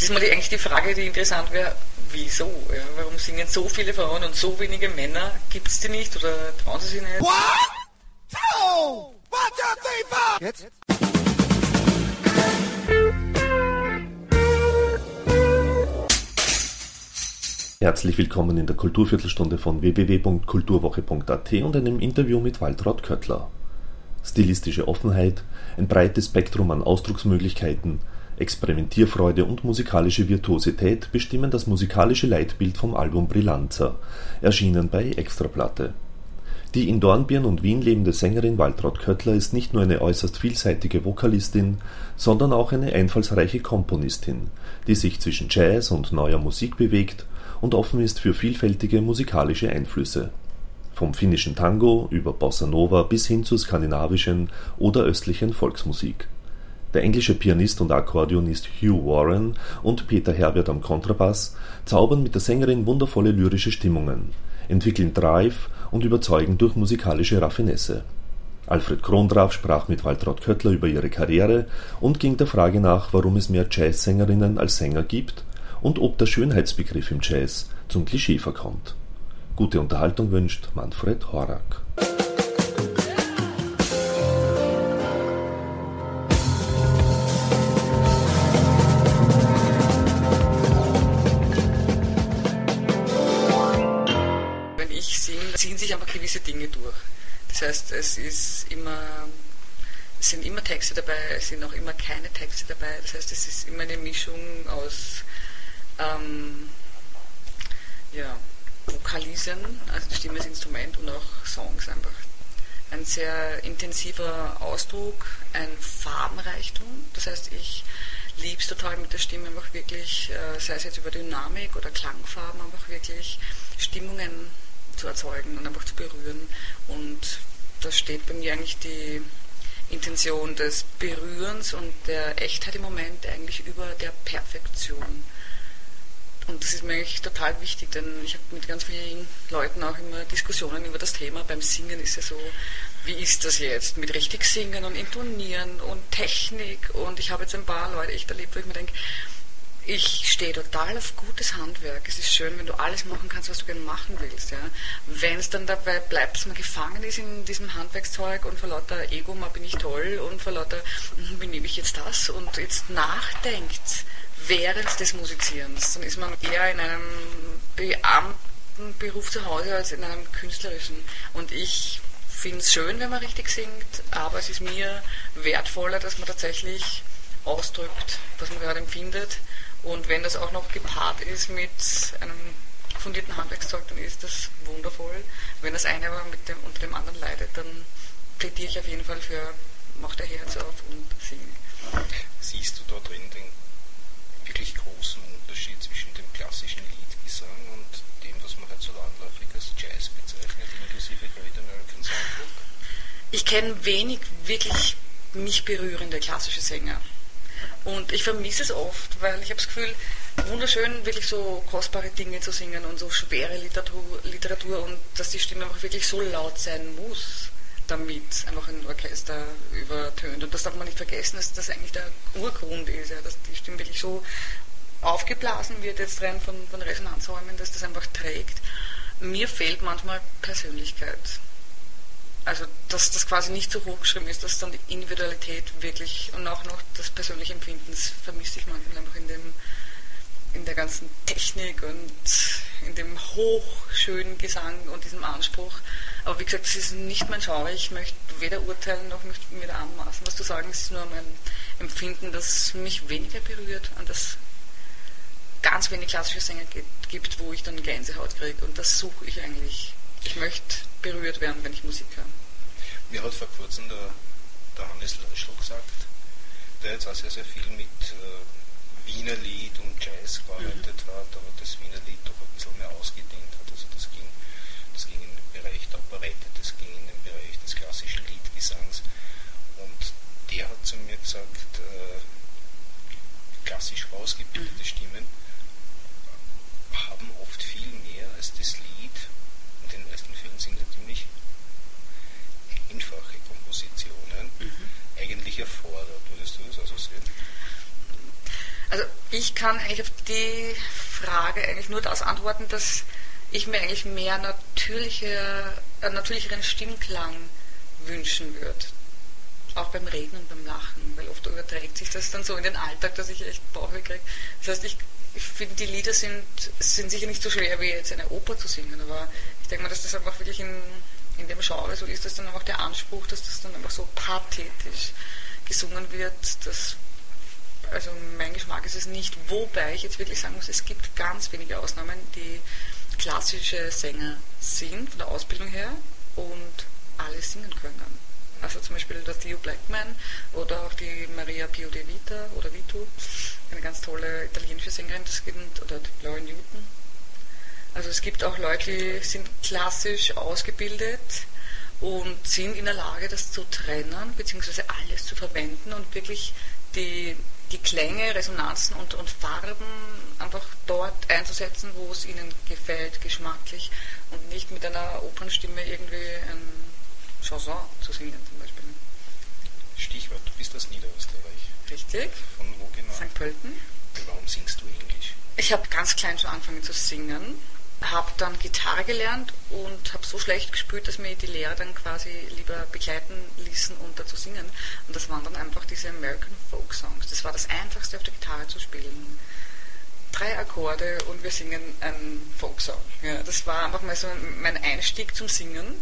Das ist mal die, eigentlich die Frage, die interessant wäre, wieso? Ja? Warum singen so viele Frauen und so wenige Männer? Gibt es die nicht oder trauen sie sich nicht? What? Two! One, two, three, four! Jetzt? Herzlich willkommen in der Kulturviertelstunde von www.kulturwoche.at und einem Interview mit Waltraud Köttler. Stilistische Offenheit, ein breites Spektrum an Ausdrucksmöglichkeiten, Experimentierfreude und musikalische Virtuosität bestimmen das musikalische Leitbild vom Album Brillanza, erschienen bei Extraplatte. Die in Dornbirn und Wien lebende Sängerin Waltraud Köttler ist nicht nur eine äußerst vielseitige Vokalistin, sondern auch eine einfallsreiche Komponistin, die sich zwischen Jazz und neuer Musik bewegt und offen ist für vielfältige musikalische Einflüsse. Vom finnischen Tango über Bossa Nova bis hin zur skandinavischen oder östlichen Volksmusik der englische Pianist und Akkordeonist Hugh Warren und Peter Herbert am Kontrabass zaubern mit der Sängerin wundervolle lyrische Stimmungen, entwickeln Drive und überzeugen durch musikalische Raffinesse. Alfred Krondraff sprach mit Waltraud Köttler über ihre Karriere und ging der Frage nach, warum es mehr Jazzsängerinnen als Sänger gibt und ob der Schönheitsbegriff im Jazz zum Klischee verkommt. Gute Unterhaltung wünscht Manfred Horak. Gewisse Dinge durch. Das heißt, es ist immer, sind immer Texte dabei, es sind auch immer keine Texte dabei. Das heißt, es ist immer eine Mischung aus ähm, ja, Vokalisen, also die Stimme als Instrument und auch Songs einfach. Ein sehr intensiver Ausdruck, ein Farbenreichtum. Das heißt, ich liebe es total mit der Stimme einfach wirklich, äh, sei es jetzt über Dynamik oder Klangfarben, einfach wirklich Stimmungen zu erzeugen und einfach zu berühren. Und da steht bei mir eigentlich die Intention des Berührens und der Echtheit im Moment eigentlich über der Perfektion. Und das ist mir eigentlich total wichtig, denn ich habe mit ganz vielen Leuten auch immer Diskussionen über das Thema. Beim Singen ist ja so, wie ist das jetzt mit richtig Singen und Intonieren und Technik? Und ich habe jetzt ein paar Leute echt erlebt, wo ich mir denke, ich stehe total auf gutes Handwerk. Es ist schön, wenn du alles machen kannst, was du gerne machen willst. Ja. Wenn es dann dabei bleibt, dass man gefangen ist in diesem Handwerkszeug und vor lauter Ego, mal bin ich toll und vor lauter, hm, wie nehme ich jetzt das und jetzt nachdenkt während des Musizierens, dann ist man eher in einem Beamtenberuf zu Hause als in einem künstlerischen. Und ich finde es schön, wenn man richtig singt, aber es ist mir wertvoller, dass man tatsächlich ausdrückt, was man gerade empfindet und wenn das auch noch gepaart ist mit einem fundierten Handwerkszeug, dann ist das wundervoll. Wenn das eine aber mit dem, unter dem anderen leidet, dann plädiere ich auf jeden Fall für mach der Herz auf und sing. Siehst du da drin den wirklich großen Unterschied zwischen dem klassischen Liedgesang und dem, was man halt so landläufig als Jazz bezeichnet, inklusive Great American Songbook? Ich kenne wenig wirklich mich berührende klassische Sänger. Und ich vermisse es oft, weil ich habe das Gefühl, wunderschön, wirklich so kostbare Dinge zu singen und so schwere Literatur, Literatur und dass die Stimme einfach wirklich so laut sein muss, damit einfach ein Orchester übertönt. Und das darf man nicht vergessen, dass das eigentlich der Urgrund ist, ja, dass die Stimme wirklich so aufgeblasen wird jetzt rein von, von Resonanzräumen, dass das einfach trägt. Mir fehlt manchmal Persönlichkeit also dass das quasi nicht so hochgeschrieben ist, dass dann die Individualität wirklich und auch noch das persönliche Empfinden, vermisse ich manchmal einfach in dem in der ganzen Technik und in dem hochschönen Gesang und diesem Anspruch. Aber wie gesagt, das ist nicht mein Genre. Ich möchte weder urteilen noch möchte mir da anmaßen, was zu sagen. Es ist nur mein Empfinden, das mich weniger berührt und das ganz wenig klassische Sänger gibt, wo ich dann Gänsehaut kriege. Und das suche ich eigentlich. Ich möchte berührt werden, wenn ich Musik höre. Mir hat vor kurzem der, der Hannes Löschl gesagt, der jetzt auch sehr, sehr viel mit äh, Wiener Lied und Jazz gearbeitet mhm. hat, aber das Wiener Lied doch ein bisschen mehr ausgedehnt hat. Also das ging, das ging in den Bereich der Operette, das ging in den Bereich des klassischen Liedgesangs. Und der hat zu mir gesagt, äh, klassisch ausgebildete mhm. Stimmen haben oft viel mehr als das Lied in den meisten Fällen sind natürlich einfache Kompositionen mhm. eigentlich erfordert. Würdest du das also sehen? Also ich ich kann eigentlich auf die Frage eigentlich nur das antworten, dass ich mir eigentlich mehr natürliche, äh, natürlicheren Stimmklang wünschen würde. Auch beim Reden und beim Lachen, weil oft überträgt sich das dann so in den Alltag, dass ich echt Bauchweh kriege. Das heißt, ich, ich finde, die Lieder sind, sind sicher nicht so schwer wie jetzt eine Oper zu singen, aber ich denke mal, dass das einfach wirklich in, in dem Genre so ist, dass dann einfach der Anspruch, dass das dann einfach so pathetisch gesungen wird, das also mein Geschmack ist es nicht, wobei ich jetzt wirklich sagen muss, es gibt ganz wenige Ausnahmen, die klassische Sänger sind, von der Ausbildung her, und alle singen können. Also zum Beispiel der Theo Blackman oder auch die Maria Pio de Vita oder Vito, eine ganz tolle italienische Sängerin, das gibt, oder die Laura Newton. Also es gibt auch Leute, die sind klassisch ausgebildet und sind in der Lage, das zu trennen, beziehungsweise alles zu verwenden und wirklich die die Klänge, Resonanzen und, und Farben einfach dort einzusetzen, wo es ihnen gefällt, geschmacklich und nicht mit einer Opernstimme irgendwie ein Chanson zu singen zum Beispiel. Stichwort, du bist aus Niederösterreich. Richtig. Von wo genau? St. Pölten. Warum singst du Englisch? Ich habe ganz klein schon angefangen zu singen habe dann Gitarre gelernt und habe so schlecht gespielt, dass mir die Lehrer dann quasi lieber begleiten ließen und dazu singen. Und das waren dann einfach diese American Folk Songs. Das war das Einfachste auf der Gitarre zu spielen. Drei Akkorde und wir singen einen Folksong. Ja, das war einfach mal so mein Einstieg zum Singen.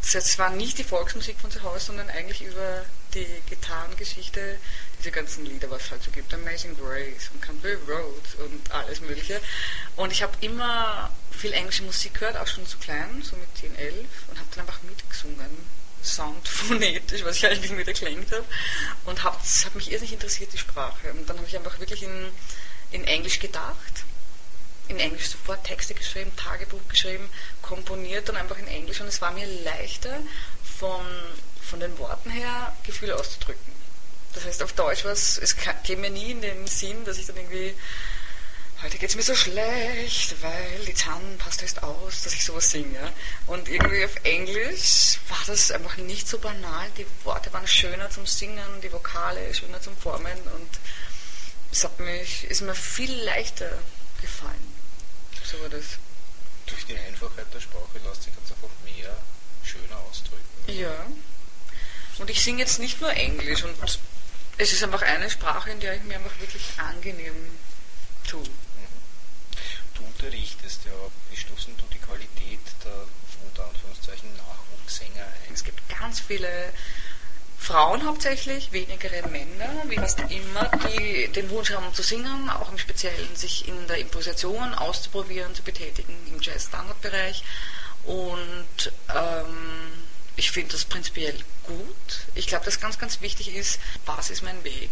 Das heißt, es war nicht die Volksmusik von zu Hause, sondern eigentlich über die Gitarrengeschichte, diese ganzen Lieder, was es halt so gibt, Amazing Grace und Country Road und alles Mögliche. Und ich habe immer viel englische Musik gehört, auch schon zu klein, so mit 10, 11 und habe dann einfach mitgesungen. Sound phonetisch, was ich eigentlich mit erklingt habe. Und hab, das hat mich irrsinnig interessiert, die Sprache. Und dann habe ich einfach wirklich in, in Englisch gedacht, in Englisch sofort Texte geschrieben, Tagebuch geschrieben, komponiert dann einfach in Englisch und es war mir leichter, von, von den Worten her Gefühle auszudrücken. Das heißt, auf Deutsch war es, es käme mir nie in den Sinn, dass ich dann irgendwie heute geht es mir so schlecht, weil die Zahnpasta ist aus, dass ich sowas singe. Und irgendwie auf Englisch war das einfach nicht so banal. Die Worte waren schöner zum Singen, die Vokale schöner zum Formen und es hat mich, ist mir viel leichter gefallen. So war das. Durch die Einfachheit der Sprache lässt sich ganz einfach mehr schöner ausdrücken. Ja. Und ich singe jetzt nicht nur Englisch und es ist einfach eine Sprache, in der ich mir einfach wirklich angenehm tue du unterrichtest ja, wie stoßen du die Qualität der unter Anführungszeichen Nachwuchssänger ein? Es gibt ganz viele Frauen hauptsächlich, wenigere Männer, wie fast immer, die den Wunsch haben zu singen, auch im Speziellen sich in der Improvisation auszuprobieren, zu betätigen im Jazz-Standard-Bereich. Und ähm, ich finde das prinzipiell gut. Ich glaube, dass ganz, ganz wichtig ist, was ist mein Weg?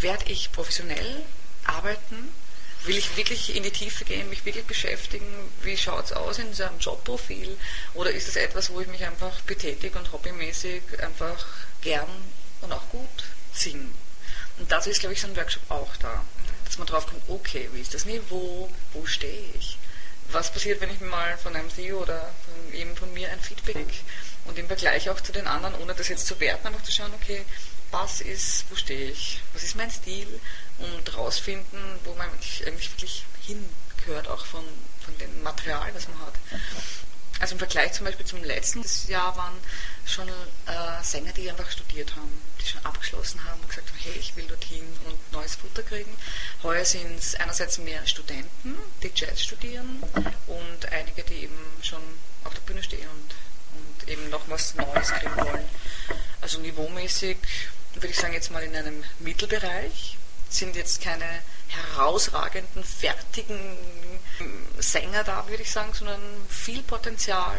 Werde ich professionell arbeiten? Will ich wirklich in die Tiefe gehen, mich wirklich beschäftigen? Wie schaut es aus in seinem Jobprofil? Oder ist es etwas, wo ich mich einfach betätige und hobbymäßig einfach gern und auch gut singe? Und dazu ist, glaube ich, so ein Workshop auch da. Dass man drauf kommt, okay, wie ist das Niveau? Wo stehe ich? Was passiert, wenn ich mal von einem CEO oder von, eben von mir ein Feedback und im Vergleich auch zu den anderen, ohne das jetzt zu werten, einfach zu schauen, okay, was ist, wo stehe ich, was ist mein Stil und rausfinden, wo man eigentlich wirklich hingehört, auch von, von dem Material, was man hat. Also im Vergleich zum Beispiel zum letzten Jahr waren schon äh, Sänger, die einfach studiert haben, die schon abgeschlossen haben und gesagt haben, hey, ich will dorthin und neues Futter kriegen. Heuer sind es einerseits mehr Studenten, die Jazz studieren und einige, die eben schon auf der Bühne stehen und, und eben noch was Neues kriegen wollen. Also niveaumäßig würde ich sagen, jetzt mal in einem Mittelbereich, sind jetzt keine herausragenden, fertigen Sänger da, würde ich sagen, sondern viel Potenzial,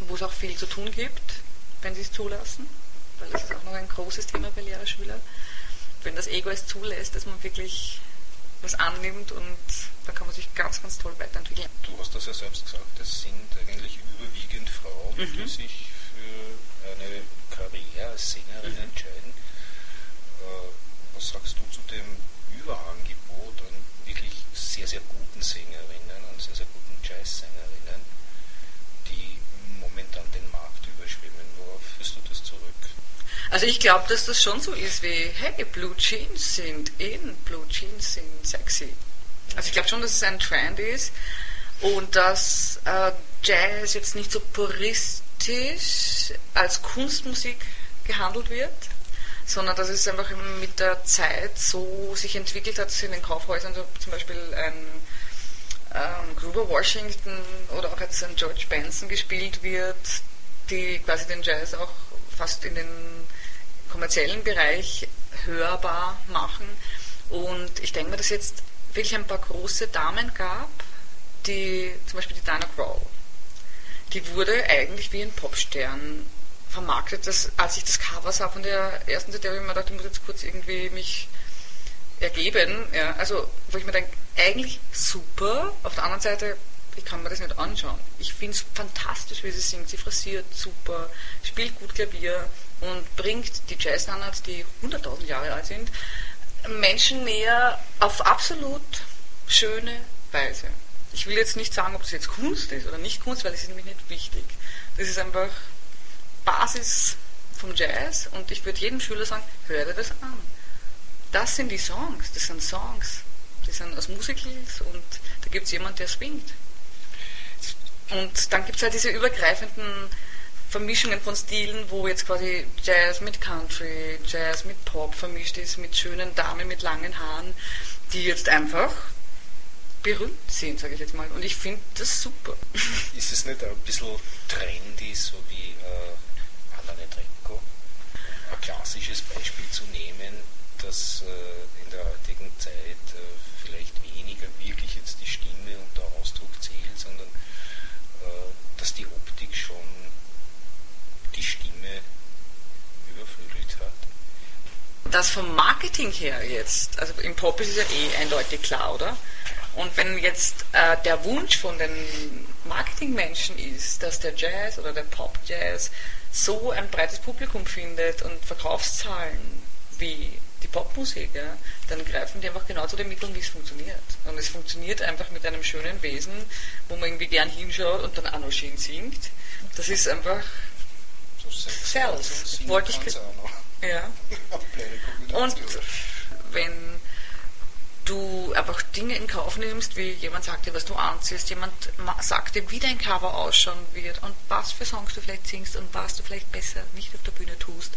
wo es auch viel zu tun gibt, wenn sie es zulassen, weil das ist auch noch ein großes Thema bei Lehrerschülern. Wenn das Ego es zulässt, dass man wirklich was annimmt und dann kann man sich ganz, ganz toll weiterentwickeln. Du hast das ja selbst gesagt, es sind eigentlich überwiegend Frauen, mhm. die sich für eine Karriere als Sängerin mhm. entscheiden. Äh, was sagst du zu dem Überangebot an wirklich sehr, sehr guten Sängerinnen, an sehr, sehr guten Jazzsängerinnen, die momentan den Markt überschwemmen. Worauf führst du das zurück? Also ich glaube, dass das schon so ist wie, hey, Blue Jeans sind in, Blue Jeans sind sexy. Also ich glaube schon, dass es ein Trend ist und dass äh, Jazz jetzt nicht so puristisch als Kunstmusik gehandelt wird, sondern dass es einfach mit der Zeit so sich entwickelt hat, dass in den Kaufhäusern so zum Beispiel ein ähm, Gruber Washington oder auch jetzt ein George Benson gespielt wird, die quasi den Jazz auch fast in den kommerziellen Bereich hörbar machen. Und ich denke mir, dass jetzt wirklich ein paar große Damen gab, die, zum Beispiel die Diana Krall, die wurde eigentlich wie ein Popstern vermarktet. Das, als ich das Cover sah von der ersten CD, habe ich mir gedacht, ich muss jetzt kurz irgendwie mich ergeben. Ja, also, wo ich mir denke, eigentlich super. Auf der anderen Seite, ich kann mir das nicht anschauen. Ich finde es fantastisch, wie sie singt. Sie frisiert super, spielt gut Klavier und bringt die Jazz-Standards, die 100.000 Jahre alt sind, Menschen näher auf absolut schöne Weise. Ich will jetzt nicht sagen, ob das jetzt Kunst ist oder nicht Kunst, weil das ist nämlich nicht wichtig. Das ist einfach Basis vom Jazz und ich würde jedem Schüler sagen, hör dir das an. Das sind die Songs, das sind Songs. Die sind aus Musicals und da gibt es jemanden, der swingt. Und dann gibt es halt diese übergreifenden Vermischungen von Stilen, wo jetzt quasi Jazz mit Country, Jazz mit Pop vermischt ist, mit schönen Damen mit langen Haaren, die jetzt einfach berühmt sind, sage ich jetzt mal. Und ich finde das super. Ist es nicht ein bisschen trendy, so wie äh, Anna Netrebko? Ein klassisches Beispiel zu nehmen, dass äh, in der heutigen Zeit äh, vielleicht weniger wirklich jetzt die Stimme und der Ausdruck zählt, sondern äh, dass die Optik schon die Stimme überflügelt hat. Das vom Marketing her jetzt, also im Pop ist es ja eh eindeutig klar, oder? Und wenn jetzt äh, der Wunsch von den Marketingmenschen ist, dass der Jazz oder der Pop-Jazz so ein breites Publikum findet und Verkaufszahlen wie die Popmusik, ja, dann greifen die einfach genau zu den Mitteln, wie es funktioniert. Und es funktioniert einfach mit einem schönen Wesen, wo man irgendwie gern hinschaut und dann auch noch schön singt. Das ist einfach Sales. Wollte ich. Ja. Und wenn du einfach Dinge in Kauf nimmst, wie jemand sagt dir, was du anziehst, jemand sagt dir, wie dein Cover ausschauen wird und was für Songs du vielleicht singst und was du vielleicht besser nicht auf der Bühne tust.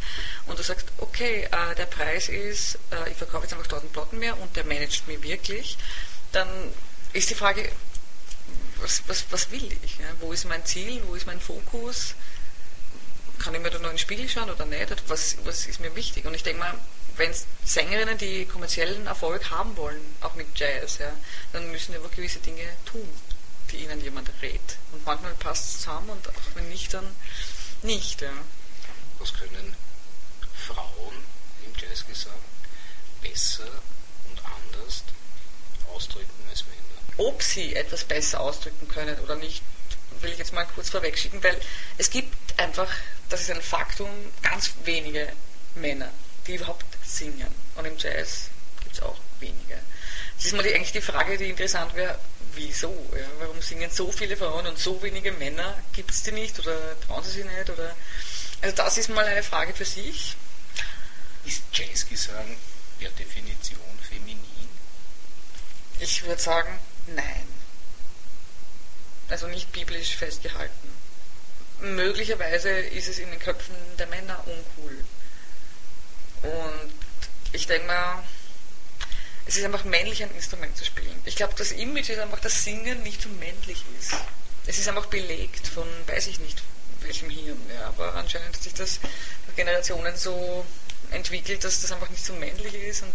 Und du sagst, okay, äh, der Preis ist, äh, ich verkaufe jetzt einfach 1000 Platten mehr und der managt mir wirklich, dann ist die Frage, was, was, was will ich? Ja? Wo ist mein Ziel? Wo ist mein Fokus? kann ich mir da noch in den Spiegel schauen oder nicht? Was, was ist mir wichtig? Und ich denke mal, wenn Sängerinnen, die kommerziellen Erfolg haben wollen, auch mit Jazz, ja, dann müssen sie aber gewisse Dinge tun, die ihnen jemand rät. Und manchmal passt es zusammen und auch wenn nicht, dann nicht. Ja. Was können Frauen im Jazzgesang besser und anders ausdrücken als Männer? Ob sie etwas besser ausdrücken können oder nicht, will ich jetzt mal kurz vorwegschicken, weil es gibt einfach das ist ein Faktum, ganz wenige Männer, die überhaupt singen. Und im Jazz gibt es auch wenige. Das ist mal die, eigentlich die Frage, die interessant wäre, wieso? Ja? Warum singen so viele Frauen und so wenige Männer? Gibt es die nicht oder trauen sie sich nicht? Oder also das ist mal eine Frage für sich. Ist Jazzgesang per Definition feminin? Ich würde sagen, nein. Also nicht biblisch festgehalten möglicherweise ist es in den Köpfen der Männer uncool. Und ich denke mal, es ist einfach männlich, ein Instrument zu spielen. Ich glaube, das Image ist einfach, dass Singen nicht so männlich ist. Es ist einfach belegt von, weiß ich nicht, welchem Hirn. Ja, aber anscheinend hat sich das durch Generationen so entwickelt, dass das einfach nicht so männlich ist und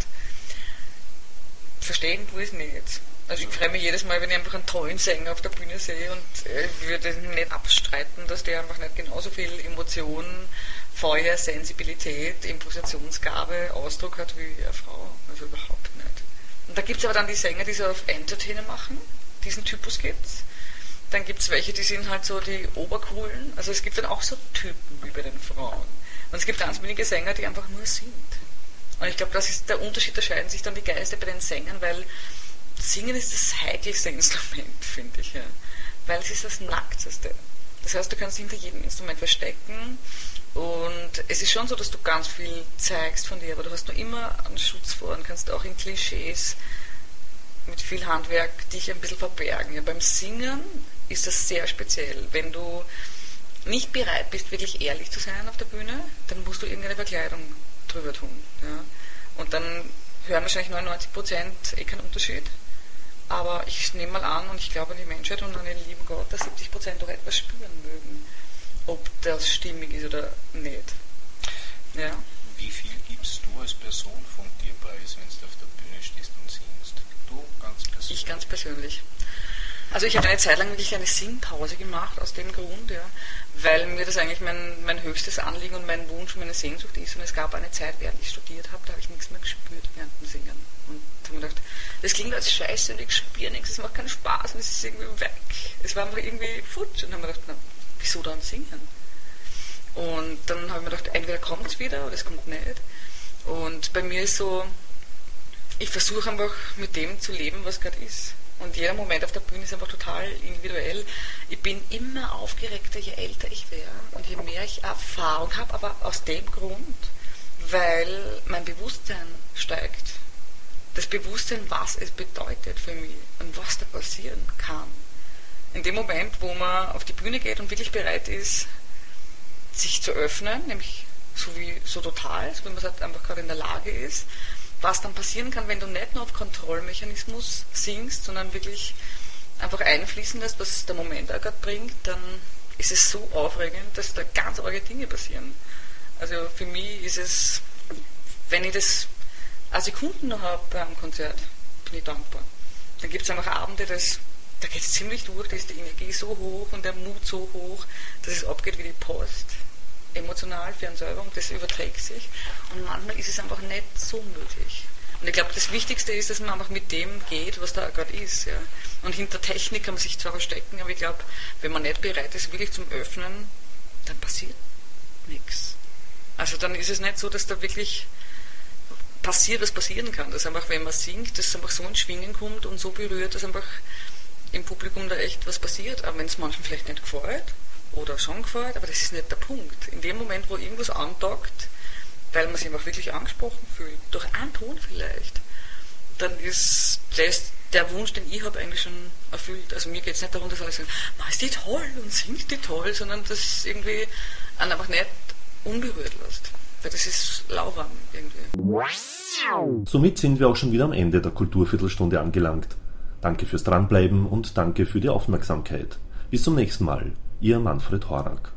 verstehen tue ich es nicht. Also ich freue mich jedes Mal, wenn ich einfach einen tollen Sänger auf der Bühne sehe und äh, würde nicht abstreiten, dass der einfach nicht genauso viel Emotionen, Feuer, Sensibilität, Impositionsgabe, Ausdruck hat wie eine Frau. Also überhaupt nicht. Und da gibt es aber dann die Sänger, die so auf Entertainer machen. Diesen Typus gibt's. Dann gibt es welche, die sind halt so die Obercoolen. Also es gibt dann auch so Typen wie bei den Frauen. Und es gibt ganz wenige Sänger, die einfach nur sind. Und ich glaube, das ist der Unterschied, da scheiden sich dann die Geister bei den Sängern, weil Singen ist das heikelste Instrument, finde ich. Ja. Weil es ist das Nackteste. Das heißt, du kannst hinter jedem Instrument verstecken und es ist schon so, dass du ganz viel zeigst von dir, aber du hast nur immer einen Schutz vor und kannst auch in Klischees mit viel Handwerk dich ein bisschen verbergen. Ja, beim Singen ist das sehr speziell. Wenn du nicht bereit bist, wirklich ehrlich zu sein auf der Bühne, dann musst du irgendeine Verkleidung drüber tun. Ja. Und dann hören wahrscheinlich 99 Prozent eh keinen Unterschied. Aber ich nehme mal an und ich glaube an die Menschheit und an den lieben Gott, dass 70 Prozent doch etwas spüren mögen, ob das stimmig ist oder nicht. Ja. Wie viel gibst du als Person von dir preis, wenn du auf der Bühne stehst und singst? Du ganz persönlich? Ich ganz persönlich. Also ich habe eine Zeit lang wirklich eine Singpause gemacht aus dem Grund, ja, weil mir das eigentlich mein, mein höchstes Anliegen und mein Wunsch und meine Sehnsucht ist. Und es gab eine Zeit, während ich studiert habe, da habe ich nichts mehr gespürt während dem Singen. Und habe mir gedacht, das klingt als Scheiße und ich spüre nichts, es macht keinen Spaß und es ist irgendwie weg. Es war einfach irgendwie futsch. Und dann habe ich gedacht, na, wieso dann singen? Und dann habe ich mir gedacht, entweder kommt es wieder oder es kommt nicht. Und bei mir ist so, ich versuche einfach mit dem zu leben, was gerade ist. Und jeder Moment auf der Bühne ist einfach total individuell. Ich bin immer aufgeregter, je älter ich werde und je mehr ich Erfahrung habe, aber aus dem Grund, weil mein Bewusstsein steigt. Das Bewusstsein, was es bedeutet für mich und was da passieren kann. In dem Moment, wo man auf die Bühne geht und wirklich bereit ist, sich zu öffnen, nämlich so wie so total, so wie man es halt einfach gerade in der Lage ist, was dann passieren kann, wenn du nicht nur auf Kontrollmechanismus singst, sondern wirklich einfach einfließen lässt, was der Moment auch gerade bringt, dann ist es so aufregend, dass da ganz arge Dinge passieren. Also für mich ist es, wenn ich das eine Sekunden noch habe beim Konzert, bin ich dankbar. Dann gibt es einfach Abende, das, da geht es ziemlich durch, da ist die Energie so hoch und der Mut so hoch, dass es abgeht wie die Post emotional für einen selber und das überträgt sich. Und manchmal ist es einfach nicht so möglich. Und ich glaube, das Wichtigste ist, dass man einfach mit dem geht, was da gerade ist. Ja. Und hinter Technik kann man sich zwar verstecken, aber ich glaube, wenn man nicht bereit ist, wirklich zum Öffnen, dann passiert nichts. Also dann ist es nicht so, dass da wirklich passiert, was passieren kann. Dass einfach, wenn man singt, dass einfach so ein Schwingen kommt und so berührt, dass einfach im Publikum da echt was passiert. Aber wenn es manchen vielleicht nicht gefällt, oder schon gefällt, aber das ist nicht der Punkt. In dem Moment, wo irgendwas andockt, weil man sich einfach wirklich angesprochen fühlt, durch einen Ton vielleicht, dann ist der Wunsch, den ich habe, eigentlich schon erfüllt. Also mir geht es nicht darum, dass alle sagen, ist die toll und singt die toll, sondern dass irgendwie einen einfach nicht unberührt lässt. Weil das ist lauwarm irgendwie. Somit sind wir auch schon wieder am Ende der Kulturviertelstunde angelangt. Danke fürs Dranbleiben und danke für die Aufmerksamkeit. Bis zum nächsten Mal. Ihr Manfred Horak.